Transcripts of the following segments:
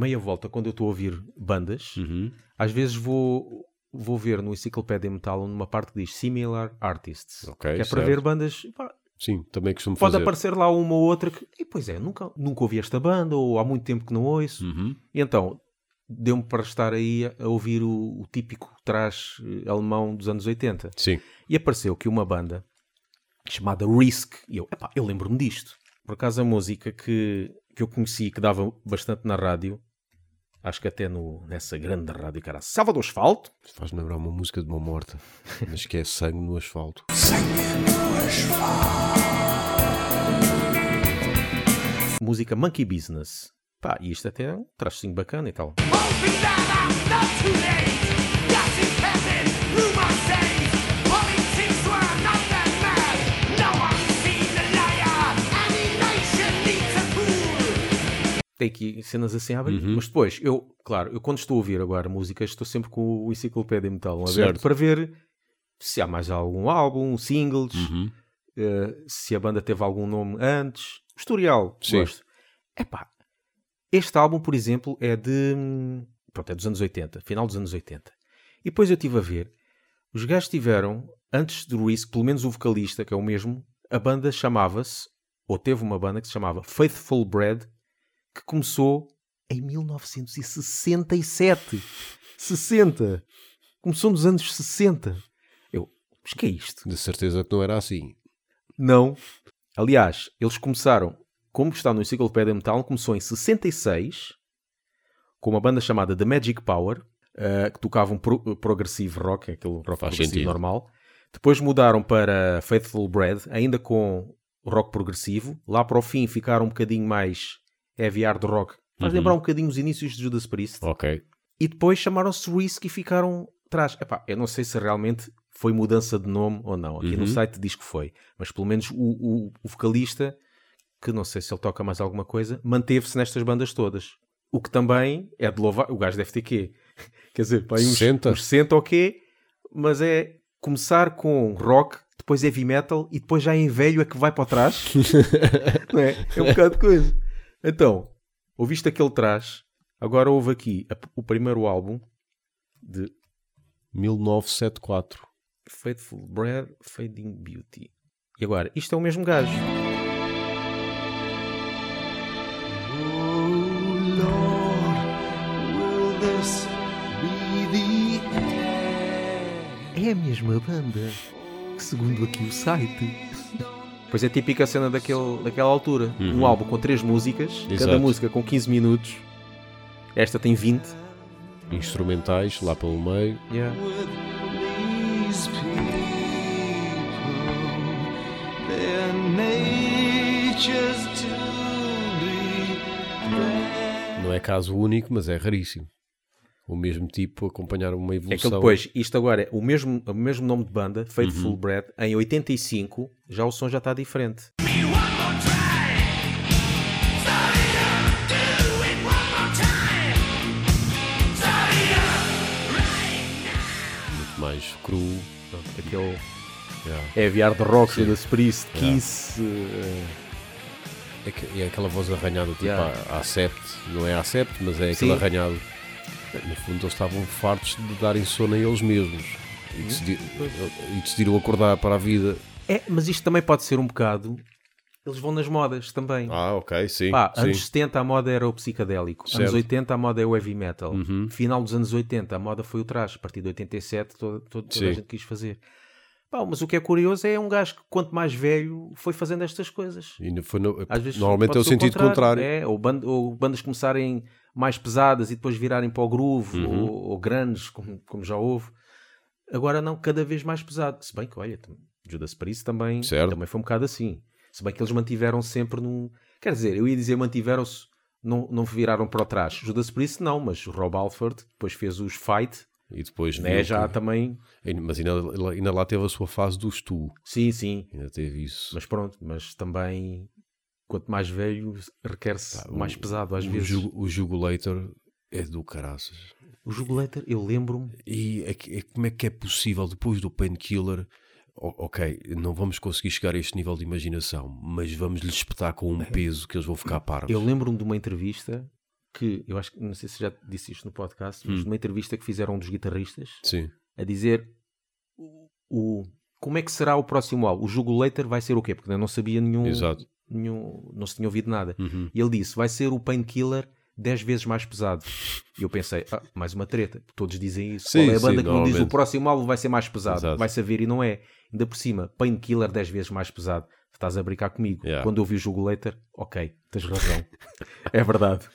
meia volta quando eu estou a ouvir bandas, Uhum. às vezes vou, vou ver no Enciclopédia Metal numa parte que diz Similar Artists. Ok, que é para ver bandas. pá, Sim, também costumo pode fazer. aparecer lá uma ou outra que. E pois é, nunca, nunca ouvi esta banda, ou há muito tempo que não ouço. Uhum. E então, deu-me para estar aí a, a ouvir o, o típico trash eh, alemão dos anos 80. Sim. E apareceu que uma banda chamada Risk, e eu, epá, eu lembro-me disto. Por acaso a música que, que eu conheci, que dava bastante na rádio, acho que até no, nessa grande rádio, que era Salva do Asfalto, Faz-me lembrar uma música de uma morta, mas que é sangue no asfalto. música Monkey Business. Pá, e isto até é um tracinho bacana e tal. Tem aqui cenas assim a abrir, Uhum. mas depois, eu, claro, eu quando estou a ouvir agora músicas, estou sempre com o Enciclopédia Metal aberto para ver se há mais algum álbum, singles, Uhum. eh, se a banda teve algum nome antes. Historial, Sim. gosto. Epá, este álbum, por exemplo, é de. Pronto, é dos anos 80, final dos anos 80. E depois eu estive a ver, os gajos tiveram, antes do Risk, pelo menos o vocalista, que é o mesmo, a banda chamava-se, ou teve uma banda que se chamava Faithful Bread, que começou em 1967. 60! Começou nos anos 60. Eu, mas que é isto? De certeza que não era assim. Não. Aliás, eles começaram, como está no Enciclopédia Metal, começou em 66 com uma banda chamada The Magic Power, eh, que tocava um pro- progressive rock, aquele rock Faz progressivo sentido. normal. Depois mudaram para Faithful Bread, ainda com rock progressivo. Lá para o fim ficaram um bocadinho mais heavy hard rock. Faz Uhum. lembrar um bocadinho os inícios de Judas Priest. Ok. E depois chamaram-se Risk e ficaram atrás. Epá, eu não sei se realmente foi mudança de nome ou não. Aqui no Uhum. site diz que foi. Mas pelo menos o, o- o vocalista, que não sei se ele toca mais alguma coisa, manteve-se nestas bandas todas. O que também é de louvar. O gajo deve ter quê? Quer dizer, pá, uns 60. uns 60 ou quê? Mas é começar com rock, depois heavy metal e depois já em velho é que vai para trás. não é? É um bocado de coisa. Então, ouviste aquele trás, agora houve aqui a- o primeiro álbum de 1974. Faithful Bread, Fading Beauty. E agora, isto é o mesmo gajo. É a mesma banda, que segundo aqui o site. Pois é típica cena daquele, daquela altura. Um Uhum. álbum com três músicas, cada Exato. música com 15 minutos. Esta tem 20. Instrumentais lá pelo meio. Yeah. Não é caso único, mas é raríssimo. O mesmo tipo acompanhar uma É que evolução. depois, isto agora é o mesmo, o mesmo nome de banda, Faithful Uhum. Bread, em 85, já o som já está diferente. muito mais cru. Aquele Yeah. é aviar de rock, Sim. Judas Priest, Yeah. Kiss. eh, É, que- é aquela voz arranhada, tipo Yeah. a, a Acept. Não é a Acept, mas é Sim. aquele arranhado. No fundo, eles estavam fartos de darem sono a eles mesmos. E, decidi- e decidiram acordar para a vida. É, mas isto também pode ser um bocado. Eles vão nas modas também. Ah, ok, sim. Pá, sim. anos 70 a moda era o psicadélico, anos Certo. 80 a moda é o heavy metal, Uhum. final dos anos 80 a moda foi o traje, a partir de 87 todo, todo- toda a gente quis fazer. Pá, mas o que é curioso é um gajo que quanto mais velho foi fazendo estas coisas. E foi no- Às vezes normalmente é o sentido contrário. É, ou, ban- ou bandas começarem mais pesadas e depois virarem para o groove, Uhum. ou, ou grandes, como, como já houve. Agora não, cada vez mais pesado. Se bem que, olha, Judas Priest também, Certo. também foi um bocado assim. Se bem que eles mantiveram sempre num... Quer dizer, eu ia dizer mantiveram-se, não, não viraram para trás. Judas Priest não, mas o Rob Alford depois fez os Fight, E depois né, já que- também... Mas ainda, ainda lá teve a sua fase do tu. Sim, sim. Ainda teve isso. Mas pronto, mas também... Quanto mais velho, requer-se Pá, mais o- pesado às o vezes. Jugo- o Jugulator é do caraças. O Jugulator, eu lembro-me. E é é como é que é possível, depois do Painkiller, ok, não vamos conseguir chegar a este nível de imaginação, mas vamos lhes espetar com um peso que eles vão ficar parvos. Eu lembro-me de uma entrevista que, eu acho que, não sei se já disse isto no podcast, Hum. mas numa entrevista que fizeram um dos guitarristas, Sim. a dizer o, o- como é que será o próximo álbum. O Jugo Later vai ser o quê? Porque eu não sabia nenhum, Exato. Nenhum não se tinha ouvido nada. Uhum. E ele disse, vai ser o Painkiller 10 vezes mais pesado. E eu pensei, ah, mais uma treta. Todos dizem isso. Sim, Qual é a banda sim, que não diz o próximo álbum vai ser mais pesado? Exato. Vai saber e não é. Ainda por cima, Painkiller 10 vezes mais pesado. Estás a brincar comigo. Yeah. Quando eu vi o Jugo Later, ok, tens razão. é verdade.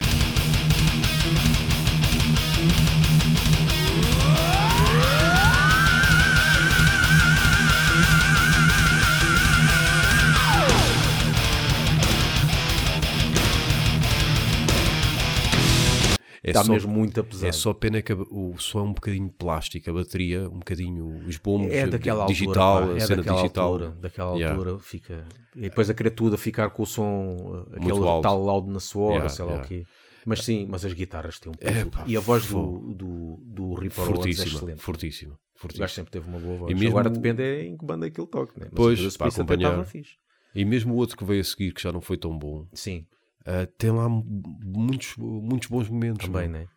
É Está só, mesmo muito pesado. é só pena que o som é um bocadinho plástico, a bateria, um bocadinho os bombos, É daquela digital, altura, pá, é cena daquela digital. altura, daquela Yeah. altura fica. E depois a querer tudo a ficar com o som, aquele tal loud na sua hora, Yeah, sei lá yeah. o quê. Mas sim, mas as guitarras têm um É, peso. pá, e a voz do, do, do Ripper Owens é Fortíssima, excelente. fortíssima, O gajo fortíssima. sempre teve uma boa voz. E mesmo- Agora depende é em que banda é que ele toca, né? Mas Pois, para acompanhar. E mesmo o outro que veio a seguir, que já não foi tão bom, Sim, ah, tem lá mu- muitos, muitos bons momentos. também, meu. né?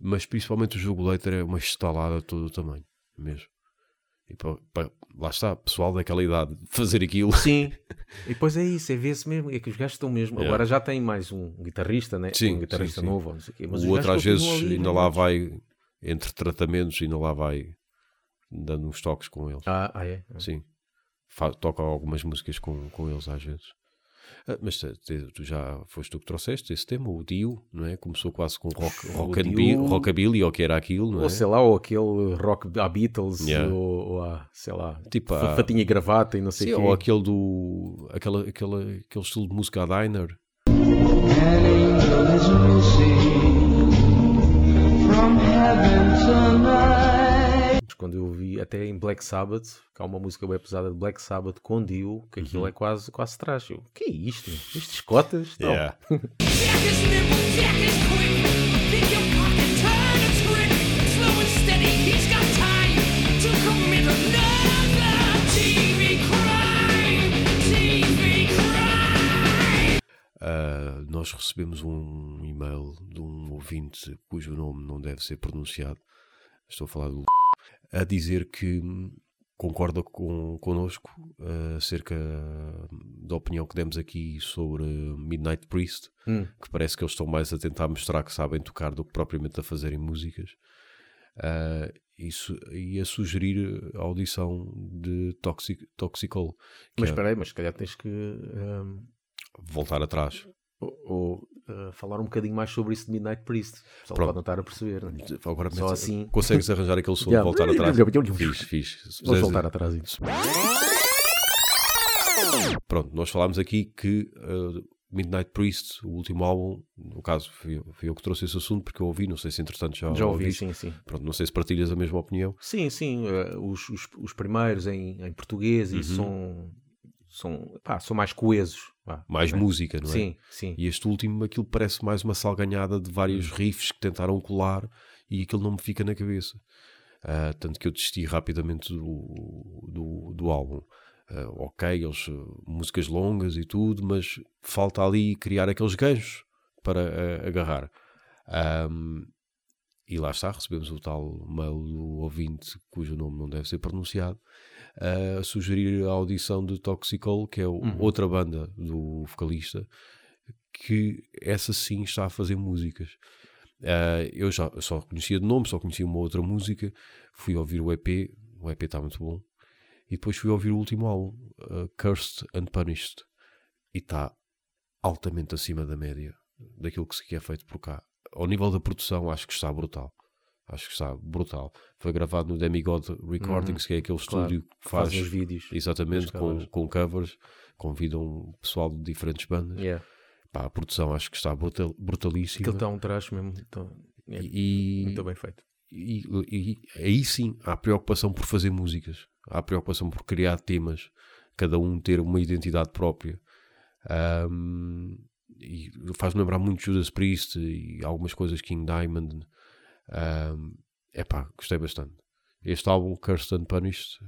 Mas principalmente o jogo Later é uma estalada de todo o tamanho, mesmo. E pá, pá, lá está, pessoal daquela idade, fazer aquilo. Sim, e depois é isso, é ver-se mesmo. É que os gajos estão mesmo. Yeah. Agora já tem mais um guitarrista, né? Sim, um guitarrista sim, sim. novo, não sei o quê. Mas o outro às vezes ali, ainda né? lá vai, entre tratamentos, ainda lá vai dando uns toques com eles. Ah, ah, é? Sim. Fa- toca algumas músicas com, com eles às vezes. Ah, mas te- tu já foste tu que trouxeste esse tema, o Dio, não é? Começou quase com rock, rock and Dio- bi- rockabilly, ou que era aquilo, não é? Ou sei lá, ou aquele rock à Beatles, Yeah. ou, ou a, sei lá, Tipo fa- a- fatinha e gravata e não sei o ou quê. aquele do. Aquela, aquela, aquele estilo de música a diner. An angel is missing from heaven tonight. Quando eu vi até em Black Sabbath, que há uma música bem pesada de Black Sabbath com Dio, que aquilo Uhum. é quase, quase trash. Eu, que é isto? Estes cotas? Ah, nós recebemos um e-mail de um ouvinte cujo nome não deve ser pronunciado. Estou a falar do a dizer que hum, concorda com, connosco ah, acerca da opinião que demos aqui sobre Midnight Priest, Hum. que parece que eles estão mais a tentar mostrar que sabem tocar do que propriamente a fazerem músicas. Ah, isso, e a sugerir a audição de Toxic, Toxicol, Mas é espera aí, mas se calhar tens que hum, voltar atrás. ou, ou, uh, falar um bocadinho mais sobre isso de Midnight Priest. Só Pronto. pode não estar a perceber. Né? Agora Só assim. consegues arranjar aquele som de voltar atrás. fiz, fiz. Vou voltar atrás. disso. Pronto, nós falámos aqui que uh, Midnight Priest, o último álbum, no caso fui, eu- fui eu que trouxe esse assunto porque eu ouvi, não sei se entretanto já, Já ouvi, ouviste. sim, sim. Pronto, não sei se partilhas a mesma opinião. Sim, sim. uh, os, os, os primeiros em, em português Uhum. e são, são, pá, são mais coesos. Mais música, não é? Sim, sim. E este último, aquilo parece mais uma salganhada de Hum. vários riffs que tentaram colar e aquilo não me fica na cabeça. Ah, tanto que eu desisti rapidamente do, do, do álbum. Ah, ok, eles, uh, músicas longas e tudo, mas falta ali criar aqueles ganchos para ah, agarrar. Ahm, e lá está, recebemos o tal mail do ouvinte, cujo nome não deve ser pronunciado, a sugerir a audição de Toxicol, que é Uhum. outra banda do vocalista, que essa sim está a fazer músicas. Ah, eu já eu só conhecia de nome, só conhecia uma outra música, fui ouvir o EP, o EP está muito bom, e depois fui ouvir o último álbum, ah, Cursed and Punished, e está altamente acima da média daquilo que se é feito por cá. Ao nível da produção, acho que está brutal. Acho que está brutal. Foi gravado no Demigod Recordings, que é aquele Uhum. Claro. estúdio que faz, Faz os vídeos. exatamente com, covers. com covers, convidam pessoal de diferentes bandas. Yeah. Pá, a produção acho que está brutal, brutalíssima. Aquilo está um trash mesmo. Então, é e, muito bem feito. e, e aí sim há preocupação por fazer músicas, há preocupação por criar temas, cada um ter uma identidade própria. Ahm, e faz-me lembrar muito Judas Priest e algumas coisas King Diamond. É pá, gostei bastante. Este álbum, Cursed and Punished,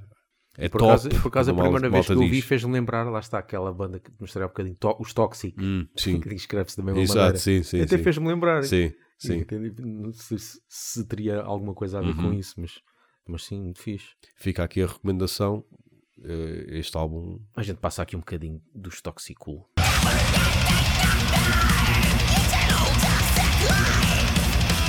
é Por top. acaso, por acaso a primeira vez que eu vi fez-me lembrar, lá está aquela banda que te mostrei há um bocadinho, To- os Toxic, Hum, sim, que escreve-se da mesma exato, maneira. sim, sim. Até fez-me lembrar. Sim, E sim. Não sei se, se teria alguma coisa a ver Uhum. com isso, mas, mas sim, muito fixe. Fica aqui a recomendação. eh, Este álbum A gente passa aqui um bocadinho dos Toxicool. no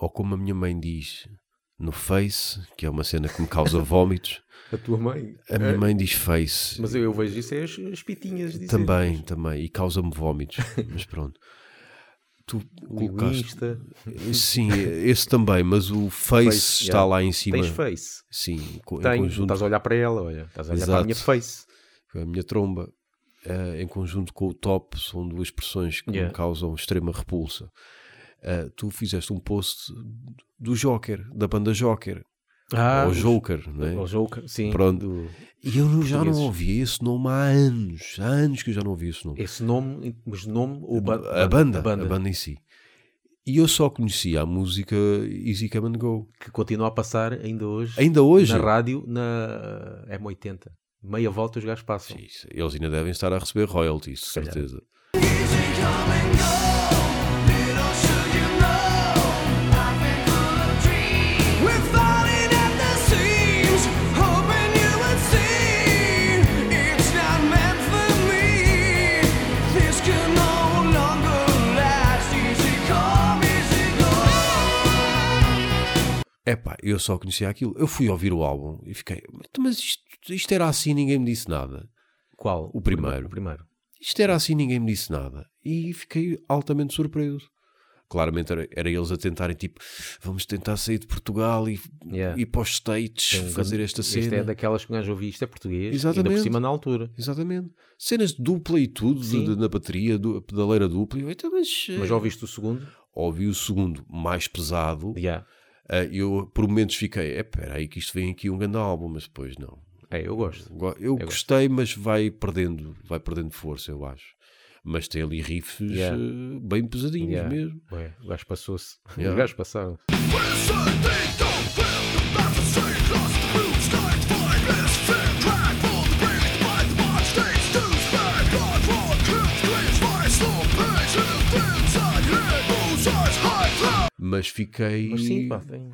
ou como a minha mãe diz, no Face, que é uma cena que me causa vómitos. A tua mãe? A minha mãe diz Face. É. Mas eu, eu vejo isso é as, as pitinhas Também, também. E causa-me vómitos. Mas pronto. Tu colocaste. Sim, esse também, mas o Face, Face, está lá em cima. Tens face? Sim, Tenho. conjunto Estás a olhar para ela, olha. Estás a olhar para a minha Exato. face. a minha tromba, eh, em conjunto com o top, são duas expressões que Yeah. me causam extrema repulsa. Eh, tu fizeste um post do Joker, da banda Joker, Ah, ou Joker, não é? O Joker, sim. Pronto. E eu já não ouvi esse nome há anos, há anos que eu já não ouvi esse nome. esse nome, mas nome ou ba a, banda, a banda, a banda em si. E eu só conhecia a música Easy Come and Go. que continua a passar ainda hoje, Ainda hoje, na rádio, na M80. Meia volta os gajos passam. Isso- eles ainda devem estar a receber royalties, de certeza. Easy come, easy go. Epá, eu só conhecia aquilo. Eu fui ouvir o álbum e fiquei, mas isto, isto era assim, ninguém me disse nada. Qual? O primeiro. O primeiro. Isto era assim, ninguém me disse nada. E fiquei altamente surpreso. Claramente era, era eles a tentarem, tipo, vamos tentar sair de Portugal e Yeah. ir para os States, um fazer esta Este cena. é daquelas que o gajo ouvi, isto é português. Ainda Exatamente. por cima na altura. Exatamente. Cenas de dupla e tudo, de- de- na bateria, du- pedaleira dupla. Eu, então, mas, Mas já ouviste o segundo? ouvi o segundo mais pesado. Já. Ah, eu por momentos fiquei, é espera aí que isto vem aqui um grande álbum, mas depois não. É, eu gosto. Go- Eu gosto. gostei, mas vai perdendo, vai perdendo força, eu acho. Mas tem ali riffs Yeah. eh, bem pesadinhos Yeah. mesmo. Ué, o gajo passou-se. Yeah. Os gajos passaram. Mas fiquei. Mas sim, pá, tem.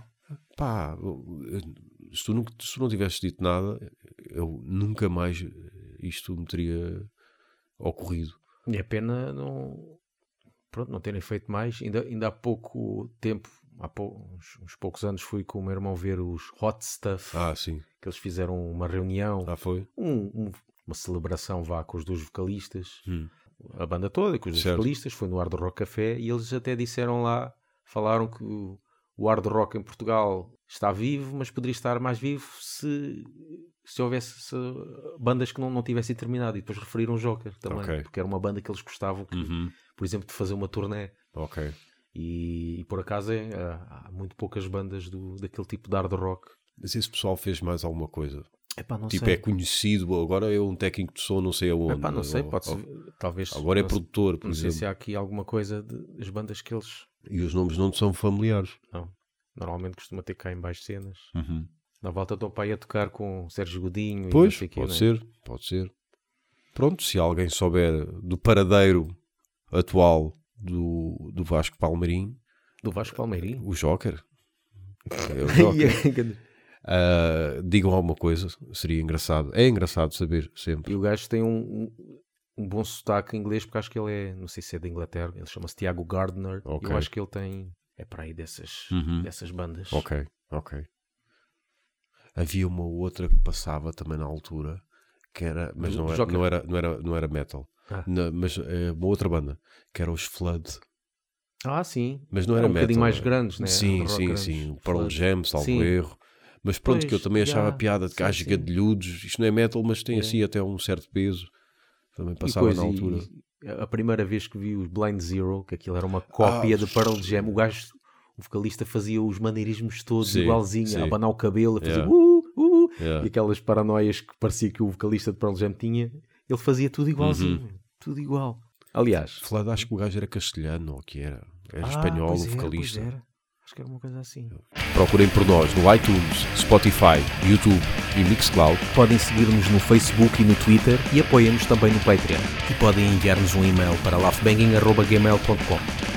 pá, se tu, não, se tu não tivesses dito nada, eu nunca mais isto me teria ocorrido. E é pena não, pronto, não terem feito mais. Ainda, ainda há pouco tempo, há pou- uns, uns poucos anos, fui com o meu irmão ver os Hot Stuff, Ah, sim. que eles fizeram uma reunião, Ah, foi? um- um- uma celebração vá com os dois vocalistas, Hum. a banda toda, com os dois Certo. vocalistas, foi no Hard Rock Café e eles até disseram lá, falaram que o, o Hard Rock em Portugal está vivo, mas poderia estar mais vivo se, se houvesse se- bandas que não, não tivessem terminado. E depois referiram o Joker também, Ok. porque era uma banda que eles gostavam, que, Uhum. por exemplo, de fazer uma turnê. Ok. E, e por acaso é, há muito poucas bandas do, daquele tipo de hard rock. Mas esse pessoal fez mais alguma coisa. Epá, não tipo, sei. é conhecido, agora é um técnico de som, não sei aonde. Epá, não sei, Ou- pode ou- talvez. Agora é não sei- produtor, por Não sei exemplo. se há aqui alguma coisa das bandas que eles. E os nomes não são familiares. Não. Normalmente costuma ter cá em baixo cenas. Uhum. Na volta estou para aí a tocar com o Sérgio Godinho e não Pois, sei quê, pode né? ser, pode ser. Pronto, se alguém souber do paradeiro atual do, do Vasco Palmeirim, Do Vasco Palmeirinho. o Joker, é o Joker. Ah, digam alguma coisa, seria engraçado. É engraçado saber sempre. e o gajo tem um, um, um bom sotaque em inglês, porque acho que ele é, não sei se é da Inglaterra, ele chama-se Tiago Gardner. Ok. Eu acho que ele tem. É para aí dessas, Uhum. dessas bandas. Ok, ok. Havia uma outra que passava também na altura, que era, mas Do não era, não era, não era, não era metal, Ah. Na- mas é uma outra banda, que era os Flood. Ah, sim. Mas não Era era um bocadinho metal, mais era- grandes, né? Sim, sim, grandes. sim. Pearl. Jam, salvo erro. Mas pronto, Pois, que eu também achava já, piada de sim, gajos sim. gadilhudos. Isto não é metal, mas tem É. assim até um certo peso. Também passava na altura. a primeira vez que vi os Blind Zero, que aquilo era uma cópia Ah, de Pearl Jam, o gajo, o vocalista fazia os maneirismos todos Sim, igualzinho, sim. a abanar o cabelo, a fazer Yeah. uh, uh, Yeah. e aquelas paranoias que parecia que o vocalista de Pearl Jam tinha, ele fazia tudo igualzinho, Uhum. tudo igual. Aliás, Falado, acho que o gajo era castelhano, ou o que era? Era ah, espanhol, pois o era, vocalista. pois era. Acho que era uma coisa assim. Procurem por nós no iTunes, Spotify, YouTube e Mixcloud. Podem seguir-nos no Facebook e no Twitter e apoiem-nos também no Patreon. E podem enviar-nos um e-mail para laughbanging.gmail.com.